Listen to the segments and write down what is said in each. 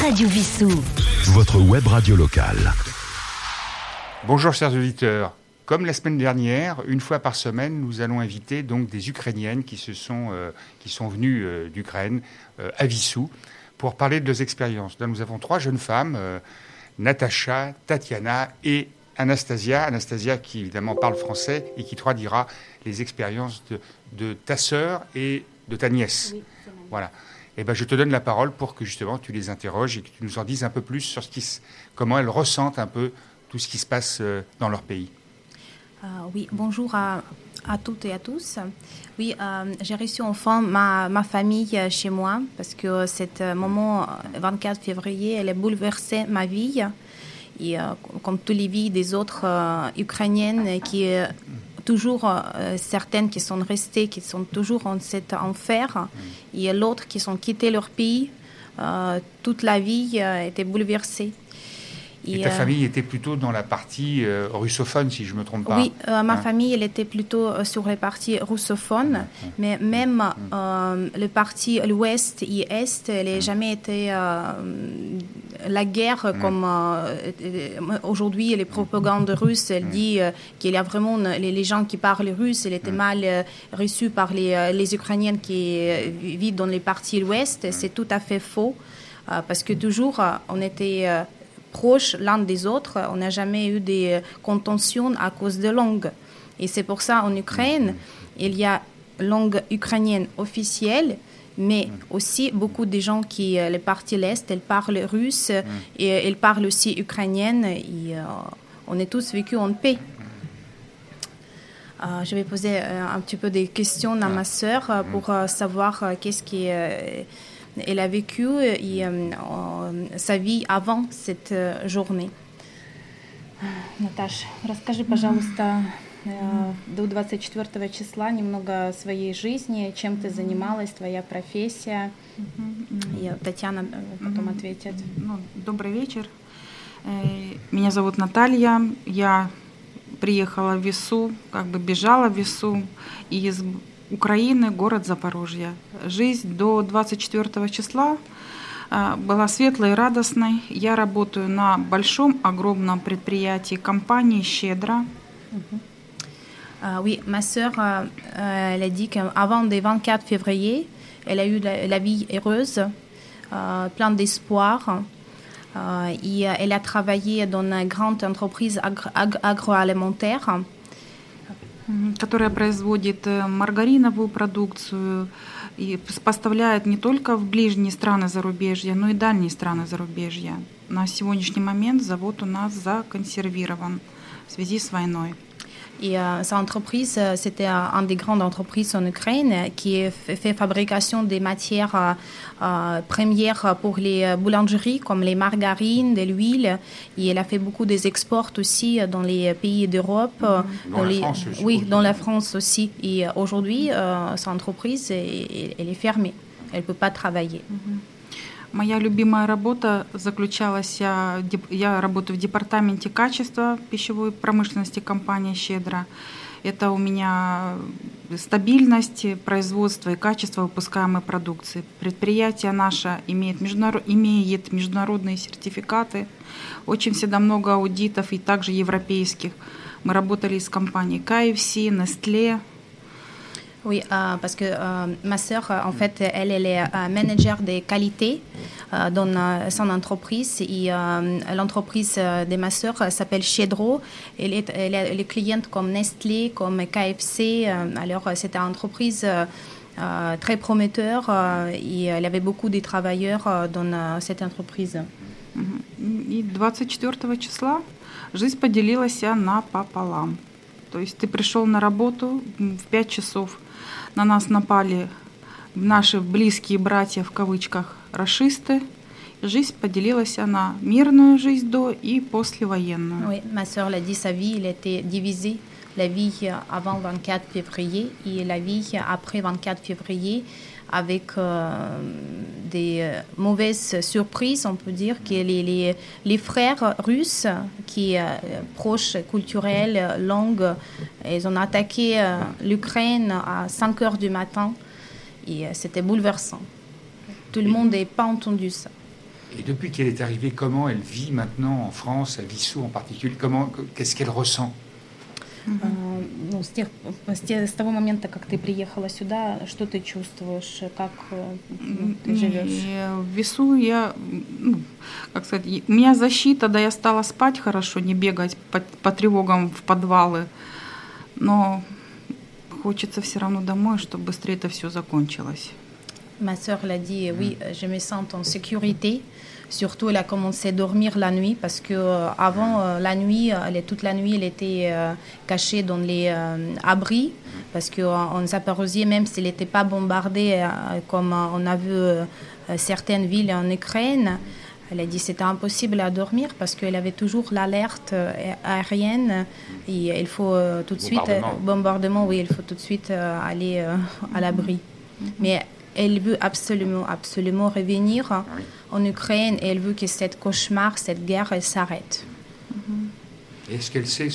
Radio Vissou. Votre web radio locale. Bonjour chers auditeurs. Comme la semaine dernière, une fois par semaine, nous allons inviter donc des Ukrainiennes qui, se sont, euh, qui sont venues euh, d'Ukraine euh, à Vissou pour parler de leurs expériences. Là, nous avons trois jeunes femmes, Natacha, Tatiana et Anastasia. Anastasia qui évidemment parle français et qui traduira les expériences de, de ta sœur et de ta nièce. Oui, Voilà. Eh ben, je te donne la parole pour que justement tu les interroges et que tu nous en dises un peu plus sur ce qui, comment elles ressentent un peu tout ce qui se passe euh, dans leur pays. Euh, oui, bonjour à, toutes et à tous. Oui, euh, j'ai reçu enfin ma, ma, famille chez moi parce que cet moment, 24 février, elle a bouleversé ma vie. Et comme toutes les vies des autres Ukrainiennes qui toujours euh, certaines qui sont restées, qui sont toujours en cet enfer, Il y a l'autre qui sont quittés leur pays. Euh, toute la vie euh, était bouleversée. Et, et ta famille était plutôt dans la partie euh, russophone, si je ne me trompe pas Oui, euh, ma hein? famille, elle était plutôt euh, sur les parties russophones, mmh. mais même mmh. le parti l'ouest et est, elle n'a mmh. jamais été la guerre comme aujourd'hui les propagandes russes, elle dit qu'il y a vraiment les, les, gens qui parlent russe, elle était mal reçue par les, les Ukrainiennes qui vivent dans les parties l'ouest. C'est tout à fait faux, parce que toujours on était proches l'un des autres. On n'a jamais eu des contentions à cause de langue. Et c'est pour ça en Ukraine, il y a langue ukrainienne officielle, mais aussi beaucoup de gens qui, les parties l'Est, elles parlent russe et elles parlent aussi ukrainienne. Et, euh, on est tous vécus en paix. Euh, je vais poser euh, un petit peu des questions à ma sœur euh, pour savoir qu'est-ce qui est elle a vécu et, euh, sa vie avant cette journée. Наташ, расскажи, пожалуйста, до 24 числа немного своей жизни, чем ты занималась, твоя профессия. И Татьяна потом ответит. Ну, добрый вечер. Меня зовут Наталья. Я приехала в Весу, как бы бежала в Весу из Украины, город Запорожье. Жизнь до 24 числа была светлой и радостной. Я работаю на большом, огромном предприятии компании «Щедра». Uh, oui, ma sœur, uh, elle a dit qu'avant le 24 février, elle a eu la, la vie heureuse, uh, plein d'espoir. elle a travaillé dans une grande entreprise agro agroalimentaire. Которая производит маргариновую продукцию и поставляет не только в ближние страны зарубежья, но и дальние страны зарубежья. На сегодняшний момент завод у нас законсервирован в связи с войной. Et euh, sa entreprise, c'était une des grandes entreprises en Ukraine qui fait fabrication des matières euh, euh, premières pour les boulangeries comme les margarines, de l'huile. Et elle a fait beaucoup des exports aussi dans les pays d'Europe. Dans, dans la les, France aussi. Oui, dans la France aussi. Et aujourd'hui, sa entreprise, elle, elle est fermée. Elle ne peut pas travailler. -hmm. Моя любимая работа заключалась, я работаю в департаменте качества пищевой промышленности компании «Щедро». Это у меня стабильность производства и качество выпускаемой продукции. Предприятие наше имеет, международ... имеет международные сертификаты, очень всегда много аудитов и также европейских. Мы работали с компанией KFC, Nestlé, Oui, euh, parce que euh, ma sœur, en fait, elle, elle est euh, manager des qualités dans son entreprise. Et l'entreprise de ma sœur s'appelle Chedro. Elle est, elle est, elle est cliente comme Nestlé, comme KFC. alors, c'est une entreprise très prometteur et elle avait beaucoup de travailleurs dans cette entreprise. И 24 числа жизнь поделилась напополам. То есть ты пришел на работу в 5 часов, на нас напали наши близкие братья, в кавычках, расисты. Жизнь поделилась на мирную жизнь до и послевоенную. Oui, ma sœur l'a dit, sa vie, elle était divisée. La vie avant 24 février et la vie après 24 février avec euh, des euh, mauvaises surprises, on peut dire, que les, les, les frères russes, qui euh, proches culturels, langues, ils ont attaqué euh, l'Ukraine à 5 heures du matin et c'était bouleversant. Tout le monde n'a pas entendu ça. Et depuis qu'elle est arrivée, comment elle vit maintenant en France, à Vissou en particulier Comment, qu'est-ce qu'elle ressent? Ну, с, тех, с, те- с того момента, как ты приехала сюда, что ты чувствуешь, как э, ну, ты живешь? В весу я, ну, как сказать, у меня защита, да, я стала спать хорошо, не бегать по, по тревогам в подвалы. Но хочется все равно домой, чтобы быстрее это все закончилось. Ma sœur l'a dit, oui, je me sens en sécurité. Surtout, elle a commencé à dormir la nuit parce que euh, avant euh, la nuit, elle est- toute la nuit, elle était euh, cachée dans les euh, abris parce que euh, en Zaporozhye, même s'il n'était pas bombardé euh, comme euh, on a vu euh, certaines villes en Ukraine, elle a dit c'était impossible à dormir parce qu'elle avait toujours l'alerte euh, aérienne et il faut euh, tout de suite euh, Bombardement. oui, il faut tout de suite euh, aller euh, à l'abri. Mais elle veut absolument, absolument revenir Oui. En Ukraine et elle veut que cette cauchemar, cette guerre, s'arrête. Et Est-ce qu'elle sait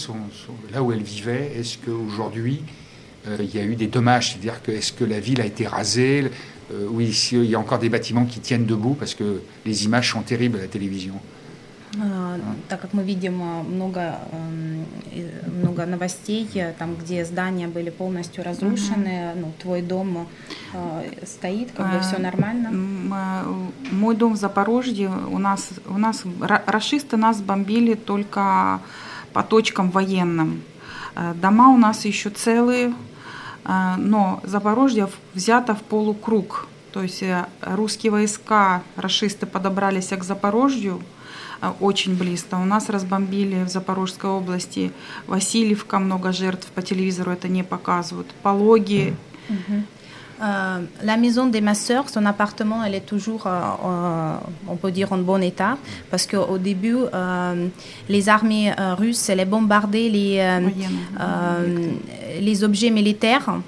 là où elle vivait? Est-ce qu'aujourd'hui, euh, il y a eu des dommages? C'est-à-dire que est-ce que la ville a été rasée? Euh, Oui, il y a encore des bâtiments qui tiennent debout parce que les images sont terribles à la télévision. А, Так как мы видим а, много, эм, много новостей, э, там, где здания были полностью разрушены, ну, твой дом э, стоит, как бы А, все нормально. Мой дом в Запорожье, у нас, у нас ра- рашисты нас бомбили только по точкам военным. Э, Дома у нас еще целые, но Запорожье взято в полукруг. То есть русские войска, рашисты подобрались к Запорожью, очень близко. У нас разбомбили в Запорожской области Васильевка, много жертв, по телевизору это не показывают. Пологи, Euh, la maison de ma sœur, son appartement, elle est toujours, euh, on peut dire, en bon état, parce qu'au début, euh, les armées euh, russes, elles bombardaient les, euh, euh, les objets militaires. Euh,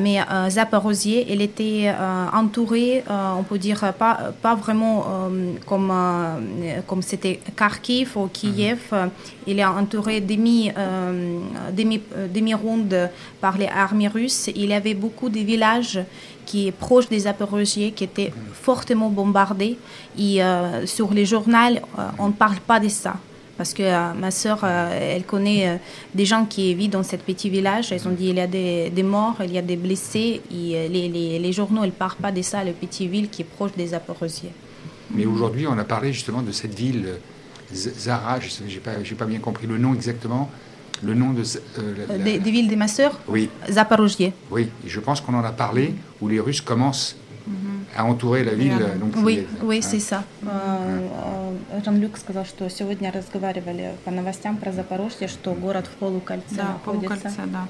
mais euh, Zaporozhye, elle était euh, entourée, euh, on peut dire, pas, pas vraiment euh, comme euh, comme c'était Kharkiv ou Kiev. euh, il est entouré demi, euh, demi, euh, demi-ronde par les armées russes. Il y avait beaucoup de villages qui est proche des Zaporozhye qui étaient fortement bombardés. Et euh, sur les journaux, euh, on ne parle pas de ça. Parce que euh, ma sœur, euh, elle connaît euh, des gens qui vivent dans ce petit village. Ils ont dit il y a des, morts, il y a des blessés. Euh, les, les, les, journaux ne parlent pas de ça, le petit ville qui est proche des Aporosiers. Mais aujourd'hui, on a parlé justement de cette ville, Zara, je n'ai pas, bien compris le nom exactement. Le nom de. Des, villes des ma sœur? Oui. Zaporogier. Oui, je pense qu'on en a parlé, où les Russes commencent mhm. à entourer la ville. Oui, oui hein. c'est ça. Hein. Жан-Люк сказал, что сегодня разговаривали по новостям про Запорожье, что город в полукольце Да, находится. полукольце, да.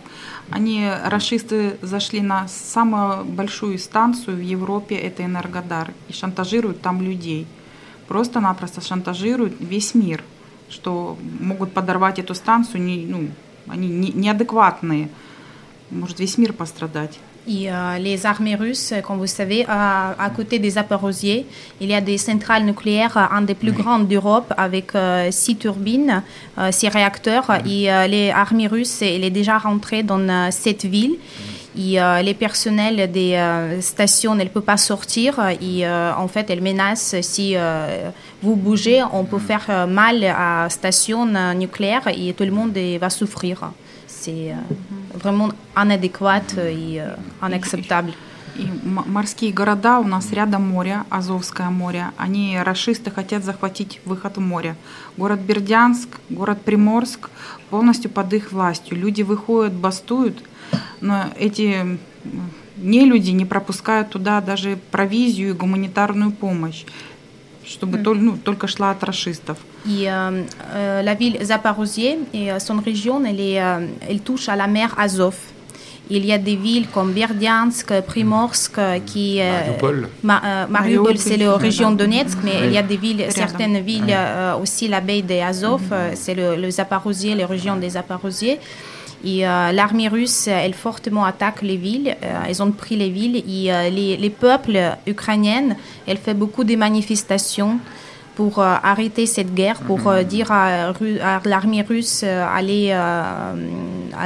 Они, расисты, зашли на самую большую станцию в Европе, это Энергодар, и шантажируют там людей. Просто-напросто шантажируют весь мир, что могут подорвать эту станцию, не, ну, они не- неадекватные. Может весь мир пострадать. Et euh, les armées russes, comme vous savez, à, à côté des Zaporozhye, il y a des centrales nucléaires, euh, un des plus grandes d'Europe, avec euh, six turbines, euh, six réacteurs. Et euh, les armées russes, elle est déjà rentrée dans euh, cette ville. Et euh, les personnels des euh, stations, elles ne peuvent pas sortir. Et euh, en fait, elles menacent si euh, vous bougez, on peut faire euh, mal à station euh, nucléaire et tout le monde euh, va souffrir. C'est euh, vraiment inadéquat et euh, inacceptable. И морские города у нас рядом море, Азовское море. Они, расисты, хотят захватить выход в море. Город Бердянск, город Приморск полностью под их властью. Люди выходят, бастуют, но эти м, нелюди не пропускают туда даже провизию и гуманитарную помощь, чтобы тол- ну, только шла от расистов. Et euh, euh, la ville Zaporozhye et euh, son région, elle, est, euh, elle touche à la mer Azov. Il y a des villes comme Berdiansk, Primorsk, euh, qui... euh, Mariupol. Ma- euh, Mariupol, Mariupol, c'est la c'est région ça. Donetsk, mais Oui. il y a des villes, Рядом. certaines villes euh, aussi, la baie des Azov, euh, c'est le, le Zaporozhye, les régions des Zaporozhye. Et euh, l'armée russe, elle fortement attaque les villes. Euh, ils ont pris les villes. Et euh, les, les peuples ukrainiens, elle fait beaucoup de manifestations pour arrêter cette guerre, pour dire à, l'armée russe aller à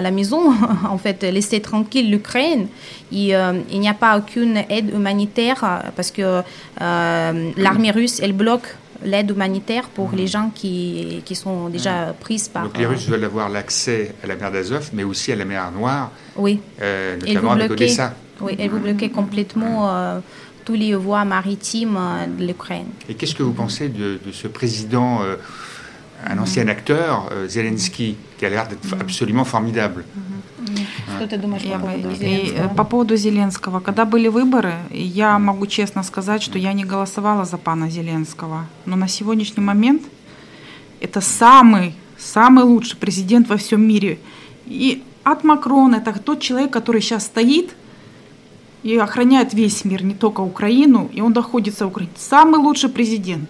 la maison, en fait, laisser tranquille l'Ukraine. Il n'y a pas aucune aide humanitaire parce que l'armée russe, elle bloque l'aide humanitaire pour les gens qui, qui sont déjà prises par... Donc les Russes veulent avoir l'accès à la mer d'Azov, mais aussi à la mer Noire, oui. Euh, notamment avec Odessa. Oui, et vous bloquez complètement euh, tous les voies maritimes euh, de l'Ukraine. Et qu'est-ce que vous pensez de, ce président, un ancien acteur, Zelensky, qui a l'air d'être absolument formidable Что ты думаешь по поводу Зеленского? По поводу Зеленского. Когда были выборы, я могу честно сказать, что я не голосовала за пана Зеленского. Но на сегодняшний момент это самый, самый лучший президент во всем мире. И от Макрона, это тот человек, который сейчас стоит и охраняет весь мир, не только Украину, и он доходит до Украины. Самый лучший президент.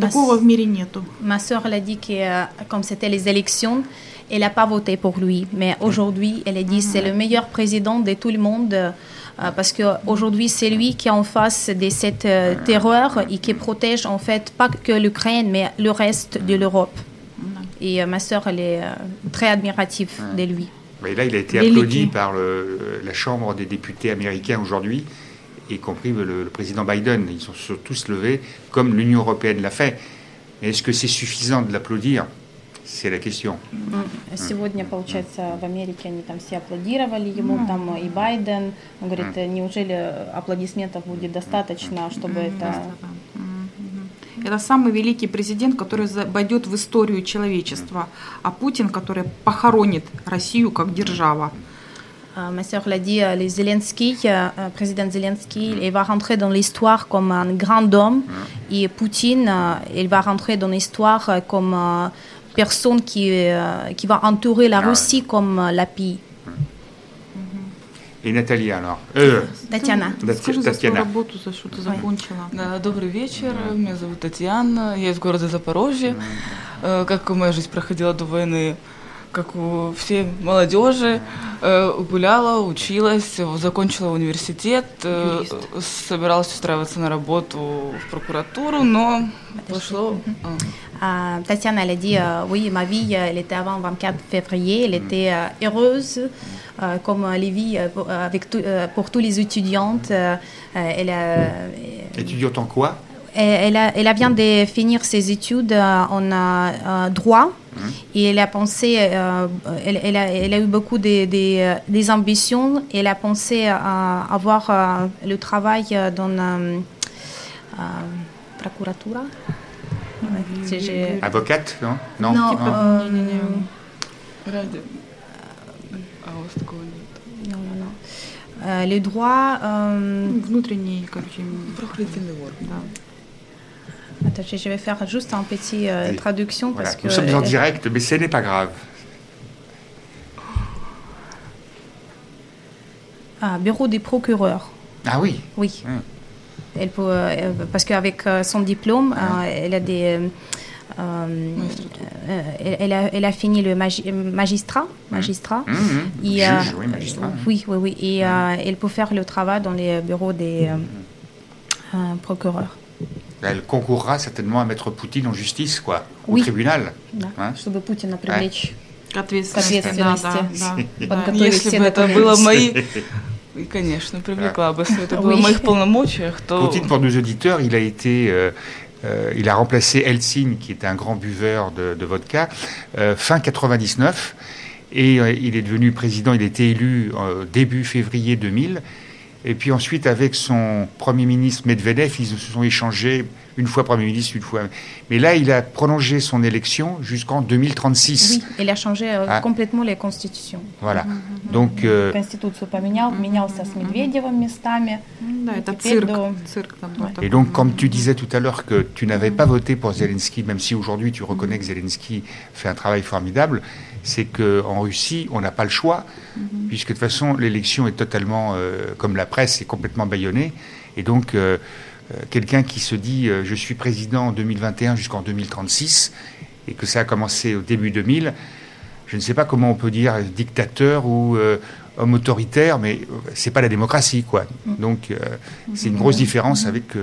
Такого в мире нету. Ma soeur l'a dit que comme c'était les élections, elle n'a pas voté pour lui. Mais aujourd'hui, elle a dit c'est le meilleur président de tout le monde. Euh, parce qu'aujourd'hui, c'est lui qui est en face de cette euh, terreur et qui protège en fait pas que l'Ukraine, mais le reste de l'Europe. Et euh, ma sœur, elle est très admirative de lui. Et là, il a été applaudi par la Chambre des députés américains aujourd'hui, Y compris le, président Biden. Ils sont tous levés, comme l'Union européenne l'a fait. Est-ce que c'est suffisant de l'applaudir C'est la question. Сегодня, получается, в Америке они там все аплодировали ему, там и Байден. Он говорит, неужели аплодисментов будет достаточно, чтобы это... Это самый великий президент, который войдет в историю человечества, а Путин, который похоронит Россию как держава. ma sœur l'a dit, les Zelensky, euh, président Zelensky, il va rentrer dans l'histoire comme un grand homme et Poutine, il va rentrer dans l'histoire comme personne qui, euh, qui va entourer la ah Russie comme euh, la pays. И Наталья, alors. Э, Татьяна. Татьяна. Добрый вечер, меня зовут Татьяна, я из города Запорожье. Э, как моя жизнь проходила до войны? как у всей молодежи, э, гуляла, училась, закончила университет, э, собиралась устраиваться на работу в прокуратуру, но пошло... Euh, Tatiana, elle a dit euh, Oui, ma vie, elle était avant 24 février, elle était euh, heureuse, euh, comme les vies avec tout, pour tous les étudiantes. elle a, Étudiante en quoi elle, a, elle, vient de finir ses études en droit. Et elle a pensé, euh, elle, elle, a, elle, a, eu beaucoup des, des, des, ambitions. Et elle a pensé à avoir euh, le travail dans la euh, procuratura. Ouais, Avocate, non Non. non, non. Euh, non, non, non. Euh, les droits... Euh... Внутренний, короче, правоохранительный орган. Да. Attends, je vais faire juste une petite euh, traduction voilà. parce que nous sommes en direct, mais ce n'est pas grave. Ah, bureau des procureurs. Ah oui. Oui. Hum. Elle peut, euh, parce qu'avec euh, son diplôme, hum. elle a des euh, elle, a, elle, a, fini le magi magistrat, hum. magistrat. Mmh, mmh. Et, Juge, oui, magistrat. oui, oui, oui. Et elle peut faire le travail dans les bureaux des procureurs Elle concourra certainement à mettre Poutine en justice, quoi, oui. au tribunal. Да, hein? чтобы Путина привлечь к ответственности. Да, да, да. Если бы это было мои... Конечно, привлекла бы, если это было в моих полномочиях, то... Poutine, pour nos auditeurs, il a été... Euh, euh, il a remplacé Helsin, qui était un grand buveur de, de vodka, euh, fin 99. Et euh, il est devenu président, il a été élu euh, début février 2000. Et puis ensuite, avec son Premier ministre Medvedev, ils se sont échangés une fois Premier ministre, une fois. Mais là, il a prolongé son élection jusqu'en 2036. Oui, il a changé euh, ah. complètement les constitutions. Voilà. Mm -hmm. Donc. Euh... Конституцию поменял, менялся с Медведевым местами. Да, это цирк. цирк Et donc, comme tu disais tout à l'heure que tu n'avais pas voté pour Zelensky, même si aujourd'hui tu reconnais que Zelensky fait un travail formidable, c'est qu'en Russie, on n'a pas le choix, puisque de toute façon, l'élection est totalement, euh, comme la presse, est complètement bâillonnée. Et donc, euh, euh, quelqu'un qui se dit je suis président en 2021 jusqu'en 2036, et que ça a commencé au début 2000, je ne sais pas comment on peut dire dictateur ou homme autoritaire, mais c'est pas la démocratie, quoi. Donc, c'est une grosse différence avec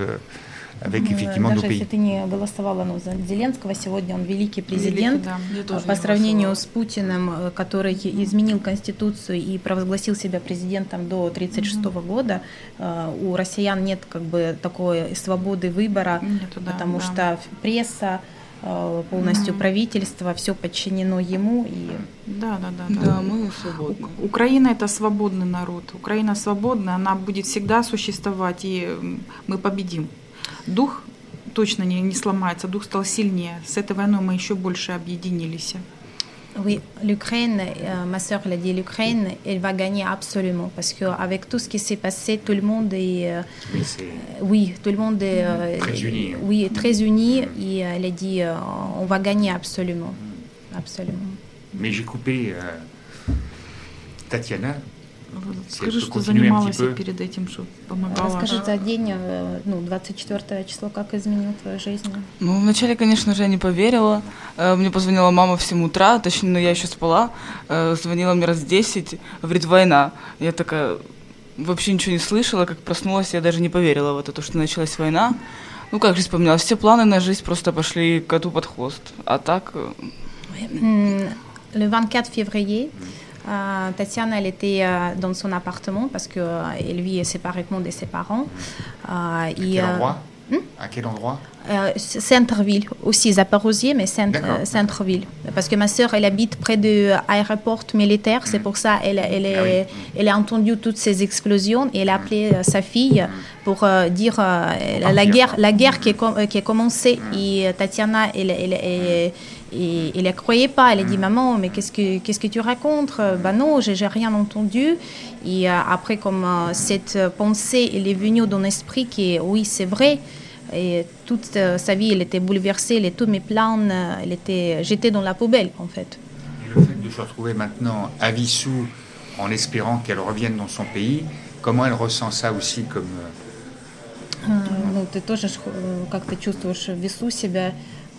avec effectivement Даже nos pays. если ты не голосовала ну, за Зеленского, сегодня он великий президент. Великий, да. Тоже По не сравнению с Путиным, э, который изменил Конституцию и провозгласил себя президентом до 1936 года, э, у россиян нет как бы такой свободы выбора, Нету, да, потому да. что пресса, э, полностью Мгм. правительство, все подчинено ему. И Да, да, да. Да, мы свободны. У- Украина это свободный народ. Украина свободная, она будет всегда существовать, и мы победим. Дух точно не, не сломается, дух стал сильнее. С этой войной мы еще больше объединились. Oui, l'Ukraine, euh, ma sœur l'a dit, l'Ukraine, elle va gagner absolument parce qu'avec tout ce qui s'est passé, tout le monde est, euh, Oui, c'est- oui, tout le monde est euh, Très uni, hein. Oui, très uni et euh, elle a dit, euh, on va gagner absolument, absolument. Mais j'ai coupé euh, Tatiana. Скажи, что занималась peu. перед этим, что помогала. Расскажи за день, э, ну, 24 число, как изменил твою жизнь? Ну, вначале, конечно же, я не поверила. Э, Мне позвонила мама в 7 утра, точнее, ну, я еще спала. Э, Звонила мне раз 10, говорит, война. Я такая вообще ничего не слышала, как проснулась, я даже не поверила в это, то, что началась война. Ну, как жизнь поменялась? Все планы на жизнь просто пошли коту под хвост. А так, Le 24 février, euh, Tatiana, elle était euh, dans son appartement parce qu'elle vit séparément de ses parents. Euh, et, Quel euh, endroit À quel endroit Euh, Centreville, aussi Zaporozhye, mais centre, euh, Centreville. Parce que ma sœur, elle habite près de l'aéroport militaire, c'est pour ça elle, elle, Ah est- elle a entendu toutes ces explosions et elle a appelé euh, sa fille pour euh, dire euh, la, guerre, la guerre qui est, euh, qui est commencée. Et euh, Tatiana, elle, et elle ne croyait pas. Elle a dit Maman, mais qu'est-ce que, qu'est-ce que tu racontes Euh, Bah non, j'ai j'ai rien entendu. Et euh, après, comme euh, cette pensée, elle est venue dans l'esprit qui est Oui, c'est vrai. Et toute euh, sa vie, elle était bouleversée, les, tous mes plans, euh, elle était jetée dans la poubelle, en fait. Et le fait de se retrouver maintenant à Vissou en espérant qu'elle revienne dans son pays, comment elle ressent ça aussi comme... euh, Ну, ты тоже ж, э, как ты чувствуешь в весу себя?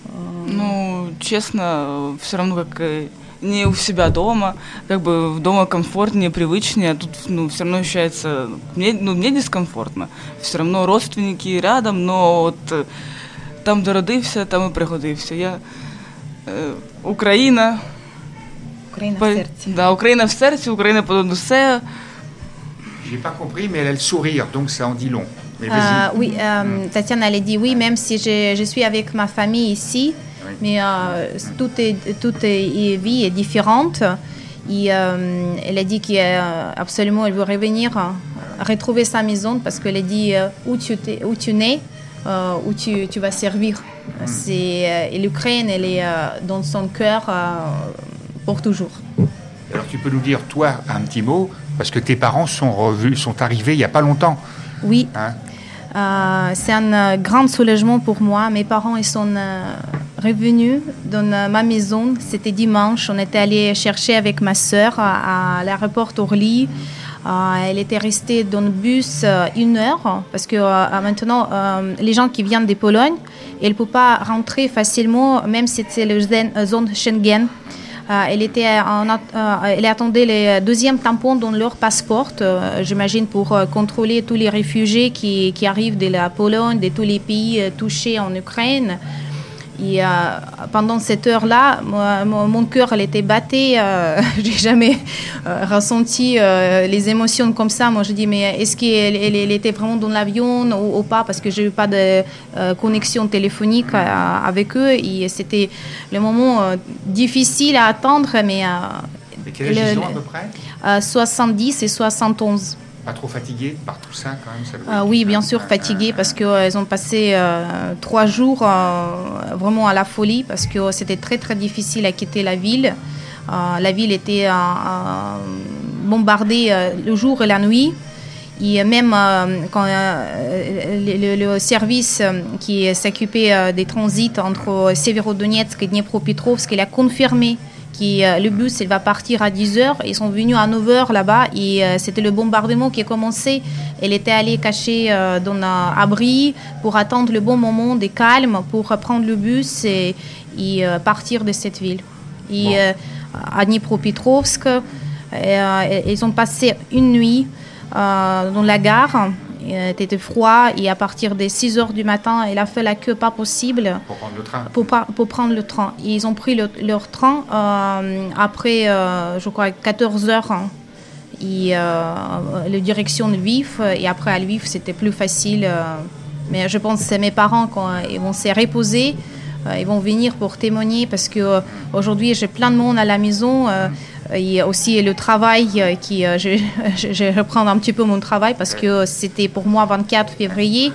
э, ну, честно, все равно как и не у себя дома, как бы дома комфортнее, привычнее, а тут ну, все равно ощущается, мне, ну, мне дискомфортно. Все равно родственники рядом, но вот э, там, де родився, там і пригодився. Я е, Україна, Украина по- в сердце. да, Україна в серці, Україна понад усе. J'ai pas compris, mais elle a le sourire, donc ça en dit long. Euh, oui, euh, Tatiana, elle a dit oui, même si je, je suis avec ma famille ici, Oui. mais euh, toute vie est différente. Et elle a dit qu'absolument, elle veut revenir, retrouver sa maison parce qu'elle a dit où tu, où tu nais, où tu, tu vas servir. C'est, et l'Ukraine, elle est dans son cœur pour toujours. Alors tu peux nous dire, toi, un petit mot, parce que tes parents sont, revus, sont arrivés il n'y a pas longtemps. Oui, Hein? Euh, c'est un euh, grand soulagement pour moi. Mes parents ils sont euh, revenus dans ma maison. C'était dimanche. On était allé chercher avec ma sœur à, à l'aéroport Orly. Euh, elle était restée dans le bus euh, une heure parce que euh, maintenant, les gens qui viennent de Pologne, ils ne peuvent pas rentrer facilement, même si c'est la zone Schengen. Euh, elle, était euh, elle attendait les deuxièmes tampons dans leur passeport, euh, j'imagine, pour contrôler tous les réfugiés qui, qui arrivent de la Pologne, de tous les pays touchés en Ukraine. Et euh, pendant cette heure-là, mon, cœur elle était batté. Euh, J'ai jamais euh, ressenti euh, les émotions comme ça. Moi, je dis, mais est-ce qu'elle elle, elle était vraiment dans l'avion ou, ou pas? Parce que j'ai eu pas de euh, connexion téléphonique avec eux. Et c'était le moment difficile à attendre, mais Et quel âge ils ont à peu près? euh, 70 et 71. Pas trop fatigués par tout ça quand même ça doit Euh, être- oui, bien sûr, fatigués parce qu'elles ont passé euh, trois jours euh, vraiment à la folie parce que c'était très très difficile à quitter la ville. Euh, la ville était euh, euh, bombardée euh, le jour et la nuit. Et même euh, quand euh, le, service euh, qui s'occupait euh, des transits entre Severodonetsk et Dnipropetrovsk, il a confirmé euh, le bus il va partir à 10h. Ils sont venus à 9h là-bas et euh, c'était le bombardement qui a commencé. Elle était allée cacher euh, dans un abri pour attendre le bon moment de calme pour prendre le bus et, et, partir de cette ville. Et Bon. à Dnipropetrovsk, ils ont passé une nuit dans la gare était froid et à partir des 6 heures du matin, il a fait la queue pas possible Pour prendre le train. pour, prendre le train. Et ils ont pris le- leur train euh, après, euh, je crois, 14 heures. hein. Et euh, la direction de Lviv. Et après, à Lviv, c'était plus facile. euh. mais je pense que c'est mes parents, quand ils vont se reposer, euh, ils vont venir pour témoigner parce que euh, aujourd'hui, j'ai plein de monde à la maison. Euh, et aussi le travail euh, qui euh, je, je, reprendre un petit peu mon travail parce que c'était pour moi 24 février.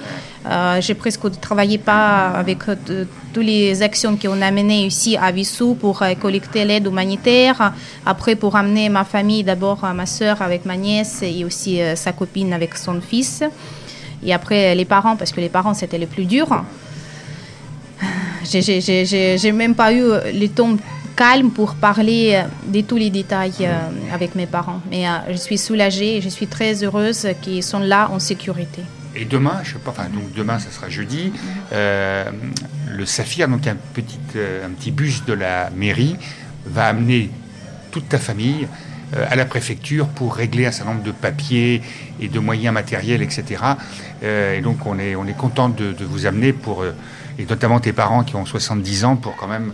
Euh, j'ai presque travaillé pas avec euh, toutes les actions qu'on a menées ici à Vissou pour euh, collecter l'aide humanitaire. Après pour amener ma famille d'abord euh, ma sœur avec ma nièce et aussi euh, sa copine avec son fils. Et après les parents parce que les parents c'était le plus dur j'ai même pas eu le temps calme pour parler euh, de tous les détails euh, avec mes parents. Mais euh, je suis soulagée je suis très heureuse qu'ils sont là en sécurité. Et demain, je sais pas, enfin donc demain, ça sera jeudi. le Saphir, donc un petit, un petit bus de la mairie, va amener toute ta famille à la préfecture pour régler un certain nombre de papiers et de moyens matériels, etc. Et donc on est, on est content de, de vous amener pour, et notamment tes parents qui ont 70 ans, pour quand même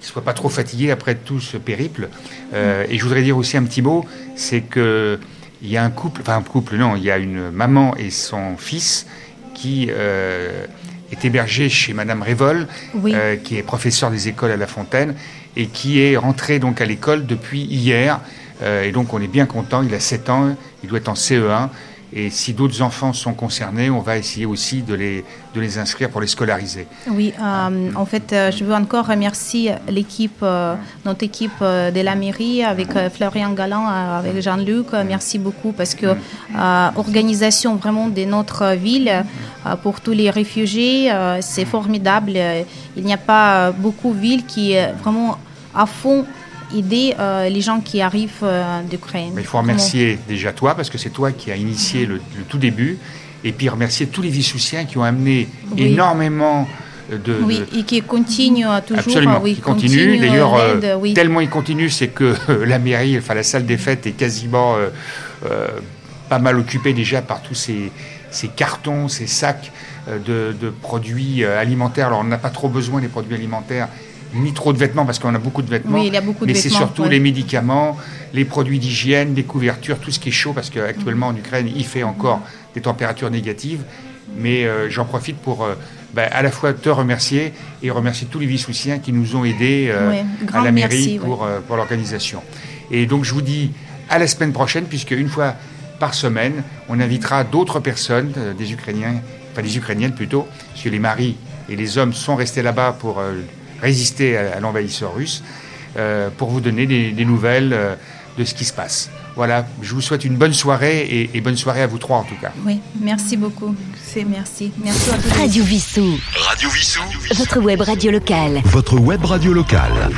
ne soient pas trop fatigués après tout ce périple. Euh, et je voudrais dire aussi un petit mot, c'est que il y a un couple, enfin un couple, non, il y a une maman et son fils qui euh, est hébergé chez Madame Révol, Oui. euh, qui est professeur des écoles à La Fontaine et qui est rentré donc à l'école depuis hier. Euh, et donc on est bien content. Il a 7 ans, il doit être en CE1. Et si d'autres enfants sont concernés, on va essayer aussi de les, de les inscrire pour les scolariser. Oui, euh, en fait, euh, je veux encore remercier l'équipe, euh, notre équipe de la mairie avec Florian Galland, avec Jean-Luc. Merci beaucoup parce que euh, organisation vraiment de notre ville pour tous les réfugiés, c'est formidable. Il n'y a pas beaucoup de villes qui vraiment à fond aider euh, les gens qui arrivent euh, d'Ukraine. Il faut remercier déjà toi, parce que c'est toi qui as initié le, le tout début. Et puis remercier tous les Vissoussiens qui ont amené Oui. énormément de, Oui, de- et qui continue euh, toujours. Absolument, oui, qui continue. D'ailleurs, euh, oui. tellement il continue, c'est que la mairie, enfin la salle des fêtes est quasiment pas mal occupée déjà par tous ces, ces cartons, ces sacs de, de produits alimentaires. Alors on n'a pas trop besoin des produits alimentaires, ni trop de vêtements, parce qu'on a beaucoup de vêtements. Oui, il y a beaucoup de mais c'est surtout ouais. les médicaments, les produits d'hygiène, les couvertures, tout ce qui est chaud, parce qu'actuellement en Ukraine, il fait encore des températures négatives. Mais euh, j'en profite pour euh, bah, à la fois te remercier et remercier tous les Vissoussiens qui nous ont aidés euh, Ouais, à la mairie merci, pour, pour l'organisation. Et donc je vous dis à la semaine prochaine, puisque une fois par semaine, on invitera d'autres personnes, des Ukrainiens, enfin des Ukrainiennes plutôt, parce que les maris et les hommes sont restés là-bas pour résister à, à l'envahisseur russe, euh, pour vous donner des, des nouvelles euh, de ce qui se passe. Voilà, je vous souhaite une bonne soirée et, et bonne soirée à vous trois en tout cas. Oui, merci beaucoup. C'est merci. Merci à tous. Radio Vissou, Radio Vissou, votre web radio locale. votre web radio locale.